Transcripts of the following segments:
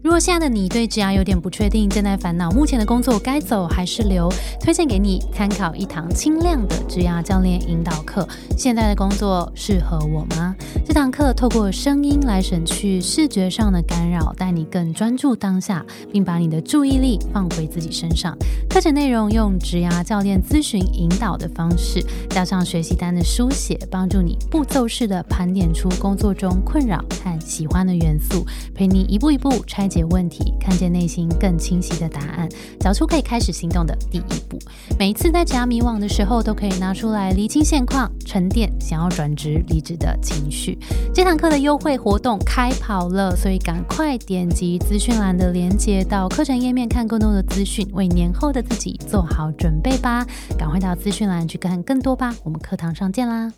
如果现在的你对职涯有点不确定，正在烦恼目前的工作该走还是留，推荐给你参考一堂轻量的职涯教练引导课。现在的工作适合我吗？这堂课透过声音来省去视觉上的干扰，带你更专注当下，并把你的注意力放回自己身上。课程内容用职涯教练咨询引导的方式，加上学习单的书写，帮助你步骤式的盘点出工作中困扰和喜欢的元素，陪你一步一步拆。解问题，看见内心更清晰的答案，找出可以开始行动的第一步。每一次在家迷惘的时候，都可以拿出来厘清现况，沉淀想要转职离职的情绪。这堂课的优惠活动开跑了，所以赶快点击资讯栏的链接到课程页面看更多的资讯，为年后的自己做好准备吧！赶快到资讯栏去看更多吧，我们课堂上见啦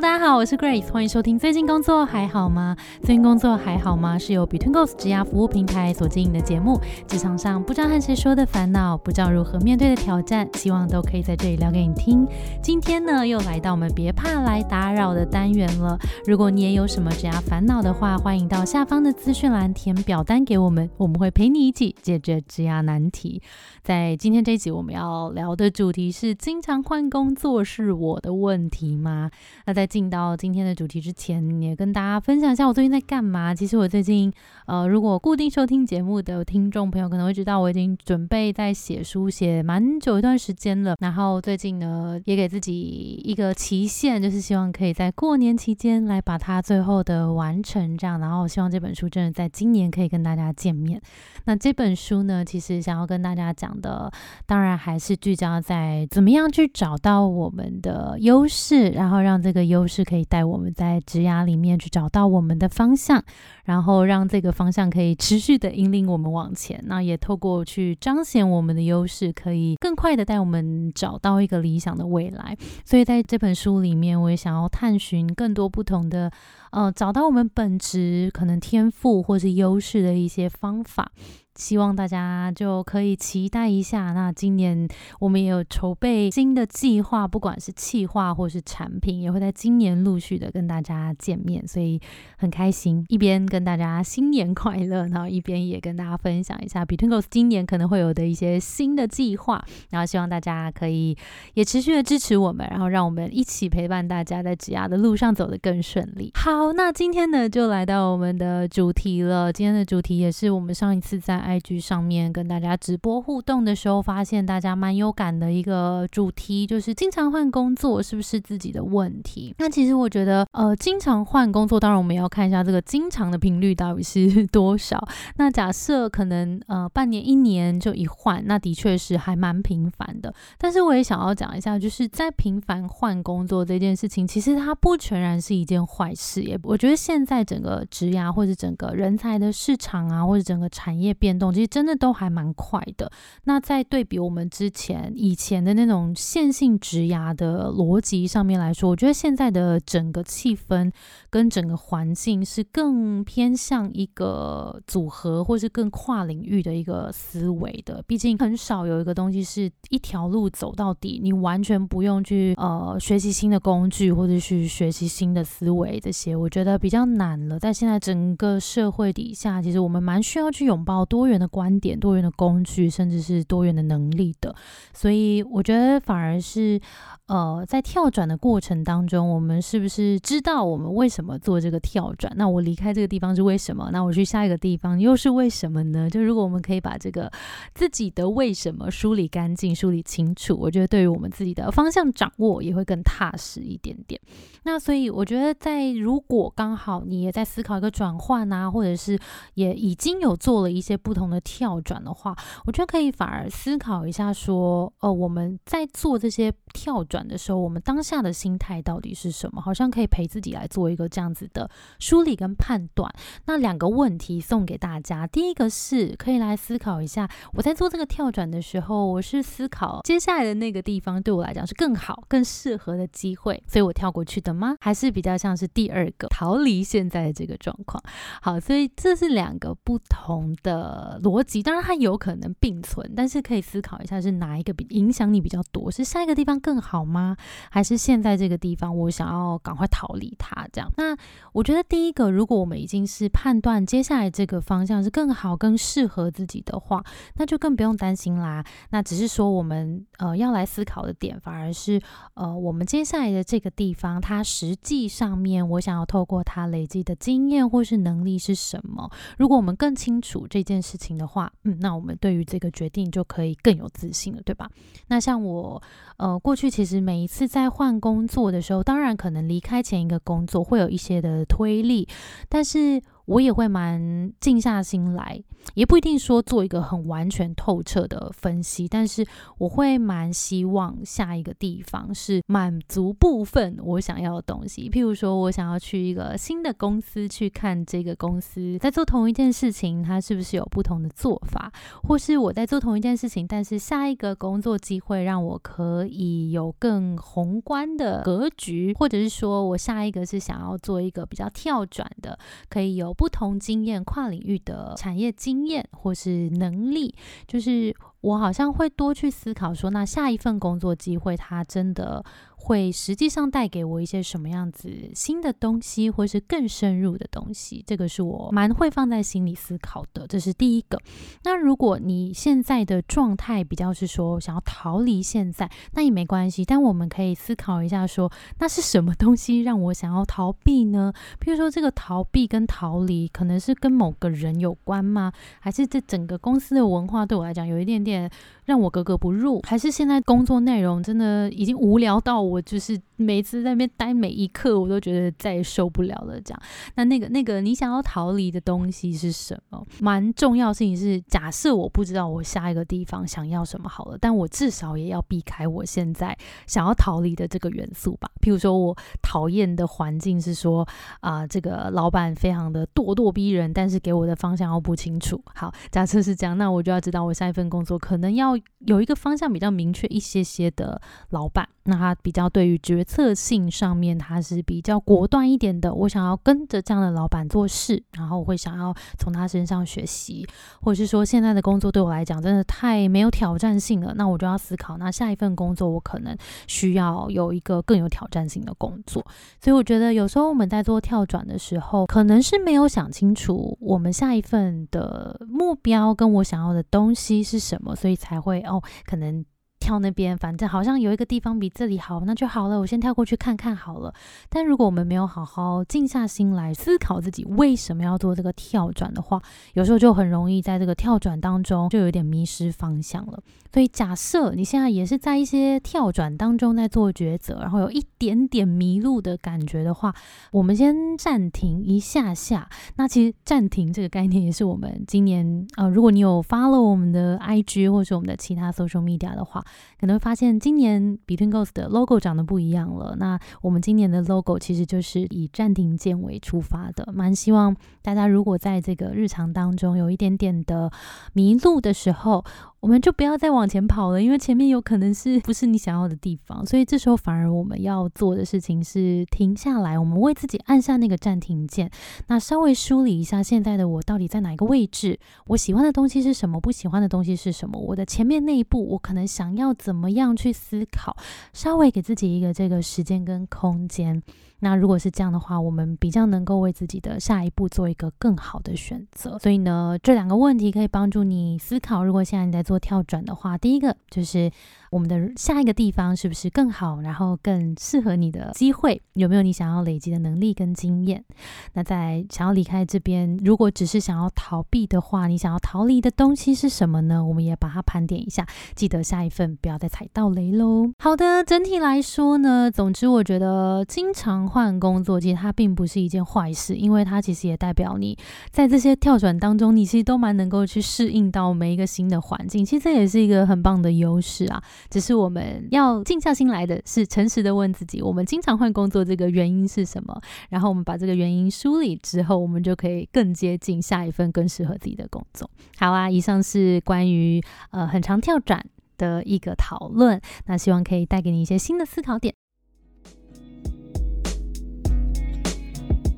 大家好，我是 Grace，欢迎收听。最近工作还好吗？最近工作还好吗？是由 Between Goals 职涯服务平台所经营的节目。职场上不知道和谁说的烦恼，不知道如何面对的挑战，希望都可以在这里聊给你听。今天呢，又来到我们别怕来打扰的单元了。如果你也有什么职涯烦恼的话，欢迎到下方的资讯栏填表单给我们，我们会陪你一起解决职涯难题。在今天这一集，我们要聊的主题是：经常换工作是我的问题吗？那在进到今天的主题之前，也跟大家分享一下我最近在干嘛。其实我最近，呃，如果固定收听节目的听众朋友可能会知道，我已经准备在写书写蛮久一段时间了。然后最近呢，也给自己一个期限，就是希望可以在过年期间来把它最后的完成这样。然后希望这本书真的在今年可以跟大家见面。那这本书呢，其实想要跟大家讲的，当然还是聚焦在怎么样去找到我们的优势，然后让让这个优势可以带我们在职涯里面去找到我们的方向，然后让这个方向可以持续的引领我们往前。那也透过去彰显我们的优势，可以更快的带我们找到一个理想的未来。所以在这本书里面，我也想要探寻更多不同的，呃，找到我们本职可能天赋或是优势的一些方法。希望大家就可以期待一下。那今年我们也有筹备新的计划，不管是企划或是产品，也会在今年陆续的跟大家见面，所以很开心。一边跟大家新年快乐，然后一边也跟大家分享一下 b e t w e e n g o s 今年可能会有的一些新的计划。然后希望大家可以也持续的支持我们，然后让我们一起陪伴大家在职涯的路上走得更顺利。好，那今天呢就来到我们的主题了。今天的主题也是我们上一次在 IG 上面跟大家直播互动的时候，发现大家蛮有感的一个主题，就是经常换工作是不是自己的问题？那其实我觉得，呃，经常换工作，当然我们要看一下这个经常的频率到底是 多少。那假设可能呃半年一年就一换，那的确是还蛮频繁的。但是我也想要讲一下，就是在频繁换工作这件事情，其实它不全然是一件坏事。也我觉得现在整个职涯或者整个人才的市场啊，或者整个产业变。动其实真的都还蛮快的。那在对比我们之前以前的那种线性直涯的逻辑上面来说，我觉得现在的整个气氛跟整个环境是更偏向一个组合，或是更跨领域的一个思维的。毕竟很少有一个东西是一条路走到底，你完全不用去呃学习新的工具，或者是学习新的思维这些，我觉得比较难了。在现在整个社会底下，其实我们蛮需要去拥抱多。多元的观点、多元的工具，甚至是多元的能力的，所以我觉得反而是。呃，在跳转的过程当中，我们是不是知道我们为什么做这个跳转？那我离开这个地方是为什么？那我去下一个地方又是为什么呢？就如果我们可以把这个自己的为什么梳理干净、梳理清楚，我觉得对于我们自己的方向掌握也会更踏实一点点。那所以我觉得，在如果刚好你也在思考一个转换啊，或者是也已经有做了一些不不同的跳转的话，我觉得可以反而思考一下，说，呃，我们在做这些跳转。的时候，我们当下的心态到底是什么？好像可以陪自己来做一个这样子的梳理跟判断。那两个问题送给大家，第一个是可以来思考一下，我在做这个跳转的时候，我是思考接下来的那个地方对我来讲是更好、更适合的机会，所以我跳过去的吗？还是比较像是第二个逃离现在的这个状况？好，所以这是两个不同的呃逻辑。当然，它有可能并存，但是可以思考一下，是哪一个比影响你比较多？是下一个地方更好吗？还是现在这个地方我想要赶快逃离它？这样？那我觉得第一个，如果我们已经是判断接下来这个方向是更好、更适合自己的话，那就更不用担心啦。那只是说，我们呃要来思考的点，反而是呃我们接下来的这个地方，它实际上面我想要透过它累积的经验或是能力是什么。如果我们更清楚这件事事情的话，嗯，那我们对于这个决定就可以更有自信了，对吧？那像我呃过去其实每一次在换工作的时候，当然可能离开前一个工作会有一些的推力，但是。我也会蛮静下心来，也不一定说做一个很完全透彻的分析，但是我会蛮希望下一个地方是满足部分我想要的东西。譬如说，我想要去一个新的公司去看这个公司在做同一件事情，它是不是有不同的做法，或是我在做同一件事情，但是下一个工作机会让我可以有更宏观的格局，或者是说我下一个是想要做一个比较跳转的，可以有。不同经验、跨领域的产业经经验或是能力，就是我好像会多去思考说，那下一份工作机会，它真的。会实际上带给我一些什么样子新的东西，或是更深入的东西，这个是我蛮会放在心里思考的。这是第一个。那如果你现在的状态比较是说想要逃离现在，那也没关系。但我们可以思考一下，说那是什么东西让我想要逃避呢？譬如说，这个逃避跟逃离，可能是跟某个人有关吗？还是这整个公司的文化对我来讲有一点点让我格格不入？还是现在工作内容真的已经无聊到？我就是每次在那边待每一刻，我都觉得再也受不了了。这样，那那个那个你想要逃离的东西是什么？蛮重要事情是，假设我不知道我下一个地方想要什么好了，但我至少也要避开我现在想要逃离的这个元素吧。譬如说我讨厌的环境是说啊，这个老板非常的咄咄逼人，但是给我的方向又不清楚。好，假设是这样，那我就要知道我下一份工作可能要有一个方向比较明确一些些的老板。那他比较对于决策性上面，他是比较果断一点的。我想要跟着这样的老板做事，然后我会想要从他身上学习，或者是说现在的工作对我来讲真的太没有挑战性了，那我就要思考，那下一份工作我可能需要有一个更有挑战性的工作。所以我觉得有时候我们在做跳转的时候，可能是没有想清楚我们下一份的目标跟我想要的东西是什么，所以才会哦，可能。跳那边，反正好像有一个地方比这里好，那就好了。我先跳过去看看好了。但如果我们没有好好静下心来思考自己为什么要做这个跳转的话，有时候就很容易在这个跳转当中就有点迷失方向了。所以假设你现在也是在一些跳转当中在做抉择，然后有一点点迷路的感觉的话，我们先暂停一下下。那其实暂停这个概念也是我们今年呃，如果你有 follow 我们的 IG 或者我们的其他 social media 的话。可能会发现今年 Between Ghosts 的 logo 长得不一样了。那我们今年的 logo 其实就是以暂停键为出发的，蛮希望大家如果在这个日常当中有一点点的迷路的时候。我们就不要再往前跑了，因为前面有可能是 不是你想要的地方，所以这时候反而我们要做的事情是停下来，我们为自己按下那个暂停键，那稍微梳理一下现在的我到底在哪一个位置，我喜欢的东西是什么，不喜欢的东西是什么，我的前面那一步我可能想要怎么样去思考，稍微给自己一个这个时间跟空间。那如果是这样的话，我们比较能够为自己的下一步做一个更好的选择。所以呢，这两个问题可以帮助你思考。如果现在你在做跳转的话，第一个就是。我们的下一个地方是不是更好，然后更适合你的机会？有没有你想要累积的能力跟经验？那在想要离开这边，如果只是想要逃避的话，你想要逃离的东西是什么呢？我们也把它盘点一下，记得下一份不要再踩到雷喽。好的，整体来说呢，总之我觉得经常换工作，其实它并不是一件坏事，因为它其实也代表你在这些跳转当中，你其实都蛮能够去适应到每一个新的环境。其实这也是一个很棒的优势啊。只是我们要静下心来的是诚实的问自己，我们经常换工作这个原因是什么？然后我们把这个原因梳理之后，我们就可以更接近下一份更适合自己的工作。好啊，以上是关于呃很长跳转的一个讨论，那希望可以带给你一些新的思考点。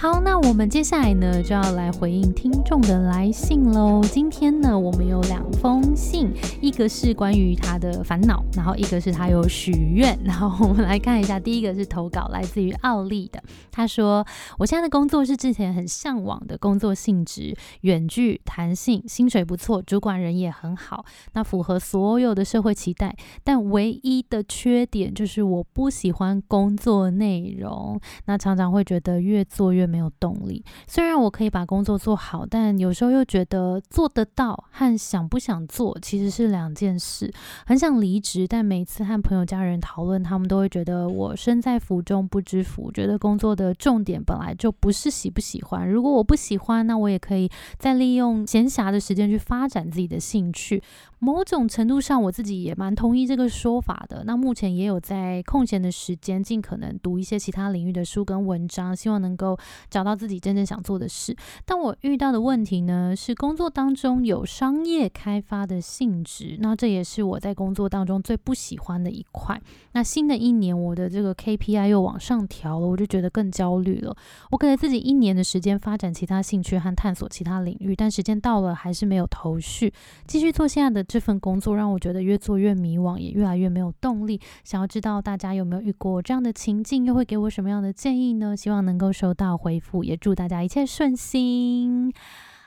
好，那我们接下来呢就要来回应听众的来信喽。今天呢，我们有两封信，一个是关于他的烦恼，然后一个是他有许愿。然后我们来看一下，第一个是投稿来自于奥利的，他说：“我现在的工作是之前很向往的工作性质，远距、弹性，薪水不错，主管人也很好，那符合所有的社会期待。但唯一的缺点就是我不喜欢工作内容，那常常会觉得越做越……没有动力。虽然我可以把工作做好，但有时候又觉得做得到和想不想做其实是两件事。很想离职，但每次和朋友、家人讨论，他们都会觉得我身在福中不知福。觉得工作的重点本来就不是喜不喜欢。如果我不喜欢，那我也可以再利用闲暇的时间去发展自己的兴趣。某种程度上，我自己也蛮同意这个说法的。那目前也有在空闲的时间，尽可能读一些其他领域的书跟文章，希望能够找到自己真正想做的事。但我遇到的问题呢，是工作当中有商业开发的性质，那这也是我在工作当中最不喜欢的一块。那新的一年，我的这个 KPI 又往上调了，我就觉得更焦虑了。我给了自己一年的时间发展其他兴趣和探索其他领域，但时间到了还是没有头绪，继续做现在的。这份工作让我觉得越做越迷惘，也越来越没有动力。想要知道大家有没有遇过这样的情境，又会给我什么样的建议呢？希望能够收到回复，也祝大家一切顺心。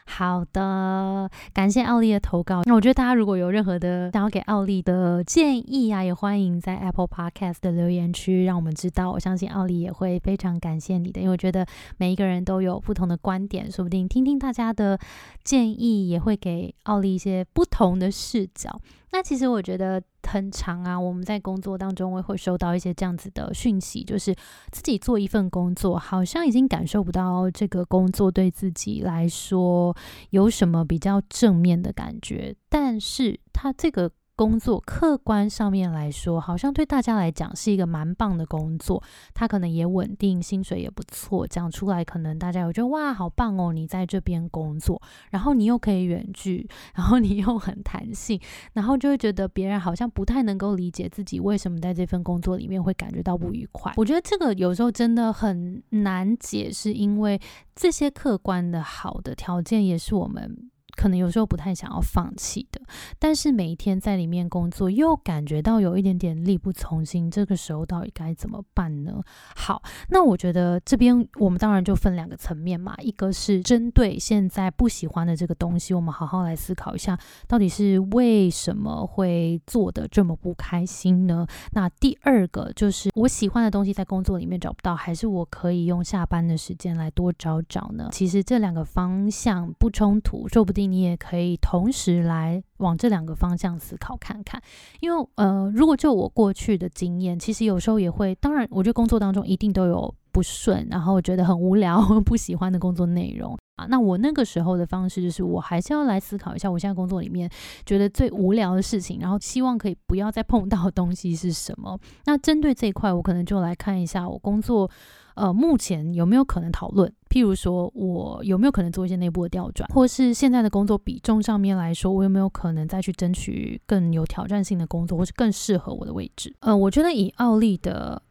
好的，感谢奥利的投稿。那我觉得大家如果有任何的想要给奥利的建议啊，也欢迎在 Apple Podcast 的留言区让我们知道。我相信奥利也会非常感谢你的，因为我觉得每一个人都有不同的观点，说不定听听大家的建议也会给奥利一些不同的视角。那其实我觉得很长啊，我们在工作当中会收到一些这样子的讯息，就是自己做一份工作，好像已经感受不到这个工作对自己来说有什么比较正面的感觉，但是他这个。工作客观上面来说，好像对大家来讲是一个蛮棒的工作，它可能也稳定，薪水也不错。讲出来可能大家有觉得哇，好棒哦！你在这边工作，然后你又可以远距，然后你又很弹性，然后就会觉得别人好像不太能够理解自己为什么在这份工作里面会感觉到不愉快。我觉得这个有时候真的很难解释，因为这些客观的好的条件也是我们。可能有时候不太想要放弃的，但是每一天在里面工作，又感觉到有一点点力不从心。这个时候到底该怎么办呢？好，那我觉得这边我们当然就分两个层面嘛，一个是针对现在不喜欢的这个东西，我们好好来思考一下，到底是为什么会做的这么不开心呢？那第二个就是我喜欢的东西在工作里面找不到，还是我可以用下班的时间来多找找呢？其实这两个方向不冲突，说不定。你也可以同时来往这两个方向思考看看，因为呃，如果就我过去的经验，其实有时候也会，当然，我觉得工作当中一定都有不顺，然后觉得很无聊、不喜欢的工作内容啊。那我那个时候的方式就是，我还是要来思考一下，我现在工作里面觉得最无聊的事情，然后希望可以不要再碰到的东西是什么。那针对这一块，我可能就来看一下我工作。呃，目前有没有可能讨论？譬如说，我有没有可能做一些内部的调转，或是现在的工作比重上面来说，我有没有可能再去争取更有挑战性的工作，或是更适合我的位置？呃，我觉得以奥利的。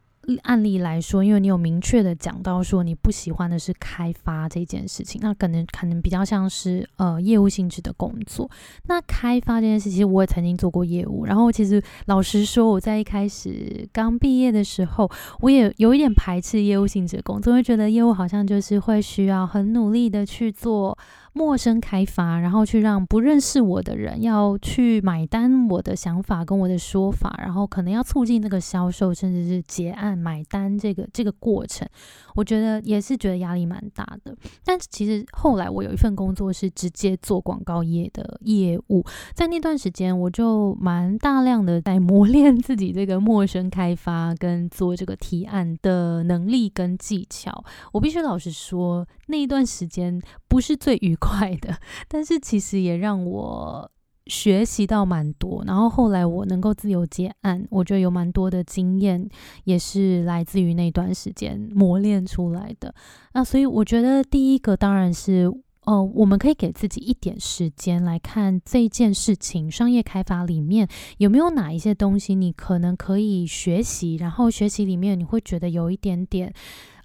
案例来说，因为你有明确的讲到说你不喜欢的是开发这件事情，那可能可能比较像是呃业务性质的工作。那开发这件事，其实我也曾经做过业务。然后其实老实说，我在一开始刚毕业的时候，我也有一点排斥业务性质的工作，会觉得业务好像就是会需要很努力的去做。陌生开发，然后去让不认识我的人要去买单我的想法跟我的说法，然后可能要促进那个销售，甚至是结案买单这个这个过程，我觉得也是觉得压力蛮大的。但是其实后来我有一份工作是直接做广告业的业务，在那段时间我就蛮大量的在磨练自己这个陌生开发跟做这个提案的能力跟技巧。我必须老实说，那一段时间不是最愉。快的，但是其实也让我学习到蛮多。然后后来我能够自由接案，我觉得有蛮多的经验，也是来自于那段时间磨练出来的。那所以我觉得第一个当然是，呃，我们可以给自己一点时间来看这件事情，商业开发里面有没有哪一些东西你可能可以学习，然后学习里面你会觉得有一点点。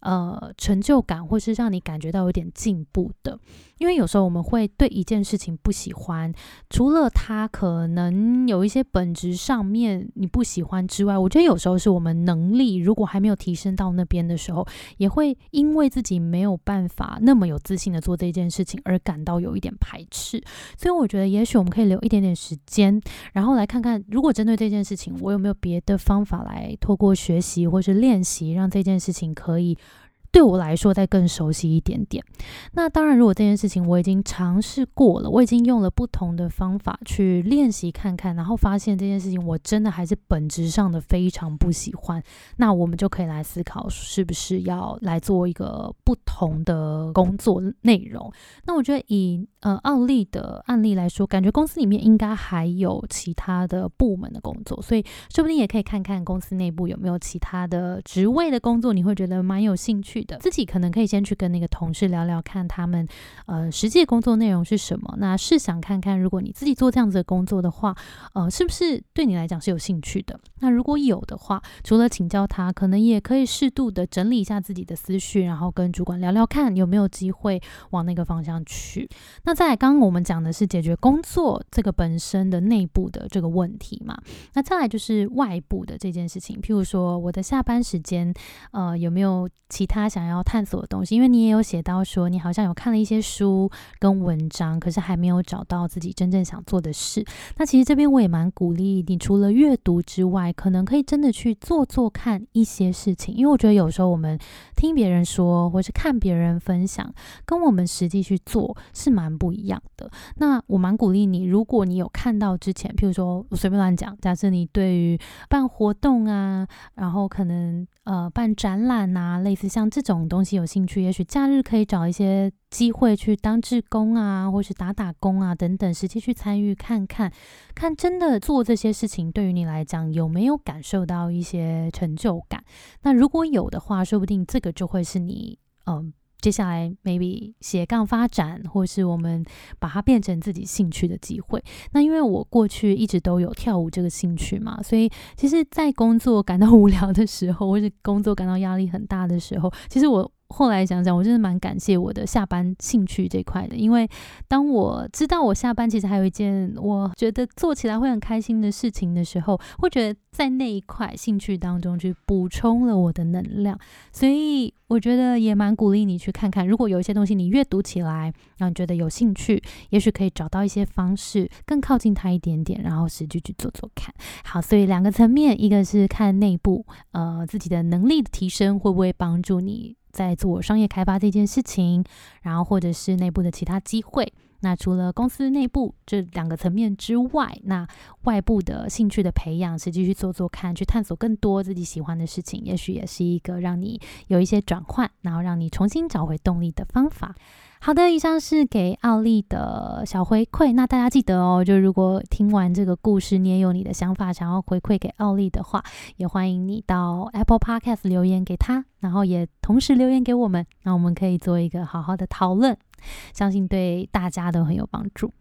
呃成就感，或是让你感觉到有点进步的。因为有时候我们会对一件事情不喜欢，除了它可能有一些本质上面你不喜欢之外，我觉得有时候是我们能力如果还没有提升到那边的时候，也会因为自己没有办法那么有自信的做这件事情而感到有一点排斥。所以我觉得也许我们可以留一点点时间，然后来看看，如果针对这件事情，我有没有别的方法来透过学习或是练习，让这件事情可以。对我来说，再更熟悉一点点。那当然，如果这件事情我已经尝试过了，我已经用了不同的方法去练习看看，然后发现这件事情我真的还是本质上的非常不喜欢，那我们就可以来思考，是不是要来做一个不同的工作内容。那我觉得以呃奥利的案例来说，感觉公司里面应该还有其他的部门的工作，所以说不定也可以看看公司内部有没有其他的职位的工作，你会觉得蛮有兴趣。的自己可能可以先去跟那个同事聊聊，看他们呃实际工作内容是什么。那试想看看，如果你自己做这样子的工作的话，呃，是不是对你来讲是有兴趣的？那如果有的话，除了请教他，可能也可以适度的整理一下自己的思绪，然后跟主管聊聊看有没有机会往那个方向去。那再来，刚刚我们讲的是解决工作这个本身的内部的这个问题嘛？那再来就是外部的这件事情，譬如说我的下班时间，呃，有没有其他？想要探索的东西，因为你也有写到说，你好像有看了一些书跟文章，可是还没有找到自己真正想做的事。那其实这边我也蛮鼓励你，除了阅读之外，可能可以真的去做做看一些事情。因为我觉得有时候我们听别人说，或是看别人分享，跟我们实际去做是蛮不一样的。那我蛮鼓励你，如果你有看到之前，譬如说我随便乱讲，假设你对于办活动啊，然后可能呃办展览啊，类似像这。这种东西有兴趣，也许假日可以找一些机会去当志工啊，或是打打工啊等等，实际去参与看看，看真的做这些事情对于你来讲有没有感受到一些成就感？那如果有的话，说不定这个就会是你嗯。接下来，maybe 斜杠发展，或是我们把它变成自己兴趣的机会。那因为我过去一直都有跳舞这个兴趣嘛，所以其实，在工作感到无聊的时候，或是工作感到压力很大的时候，其实我。后来想想，我真的蛮感谢我的下班兴趣这块的，因为当我知道我下班其实还有一件我觉得做起来会很开心的事情的时候，会觉得在那一块兴趣当中去补充了我的能量，所以我觉得也蛮鼓励你去看看，如果有一些东西你阅读起来让你觉得有兴趣，也许可以找到一些方式更靠近它一点点，然后实际去做做看。好，所以两个层面，一个是看内部，呃，自己的能力的提升会不会帮助你。在做商业开发这件事情，然后或者是内部的其他机会。那除了公司内部这两个层面之外，那外部的兴趣的培养，实际去做做看，去探索更多自己喜欢的事情，也许也是一个让你有一些转换，然后让你重新找回动力的方法。好的，以上是给奥利的小回馈。那大家记得哦，就如果听完这个故事，你也有你的想法想要回馈给奥利的话，也欢迎你到 Apple Podcast 留言给他，然后也同时留言给我们，那我们可以做一个好好的讨论，相信对大家都很有帮助。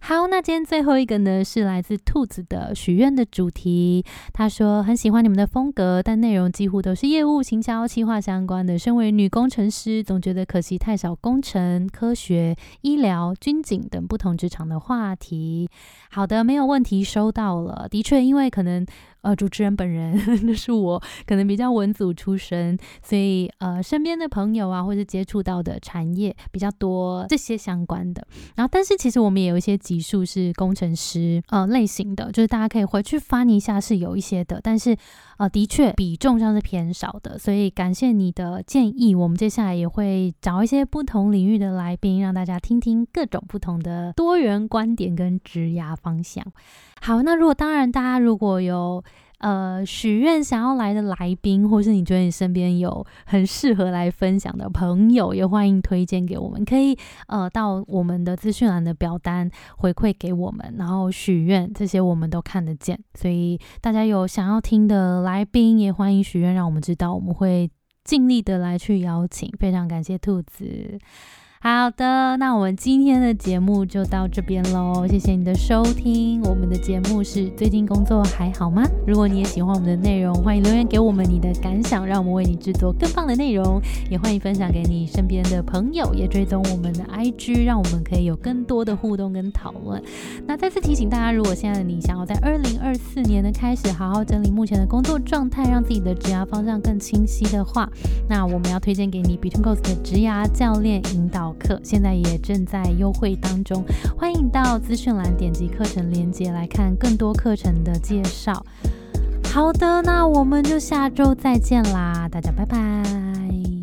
好，那今天最后一个呢，是来自兔子的许愿的主题。他说很喜欢你们的风格，但内容几乎都是业务、行销、企划相关的。身为女工程师，总觉得可惜太少工程、科学、医疗、军警等不同职场的话题。好的，没有问题，收到了。的确，因为可能。呃，主持人本人 那是我，可能比较文组出身，所以呃，身边的朋友啊，或者接触到的产业比较多这些相关的。然后，但是其实我们也有一些级数是工程师呃类型的，就是大家可以回去翻一下，是有一些的，但是呃，的确比重上是偏少的。所以感谢你的建议，我们接下来也会找一些不同领域的来宾，让大家听听各种不同的多元观点跟职涯方向。好，那如果当然，大家如果有呃许愿想要来的来宾，或是你觉得你身边有很适合来分享的朋友，也欢迎推荐给我们。可以呃到我们的资讯栏的表单回馈给我们，然后许愿这些我们都看得见。所以大家有想要听的来宾，也欢迎许愿，让我们知道，我们会尽力的来去邀请。非常感谢兔子。好的，那我们今天的节目就到这边喽，谢谢你的收听。我们的节目是最近工作还好吗？如果你也喜欢我们的内容，欢迎留言给我们你的感想，让我们为你制作更棒的内容。也欢迎分享给你身边的朋友，也追踪我们的 IG，让我们可以有更多的互动跟讨论。那再次提醒大家，如果现在的你想要在二零二四年的开始好好整理目前的工作状态，让自己的职涯方向更清晰的话，那我们要推荐给你 Between Goals 的职涯教练引导。课现在也正在优惠当中，欢迎到资讯栏点击课程链接来看更多课程的介绍。好的，那我们就下周再见啦，大家拜拜。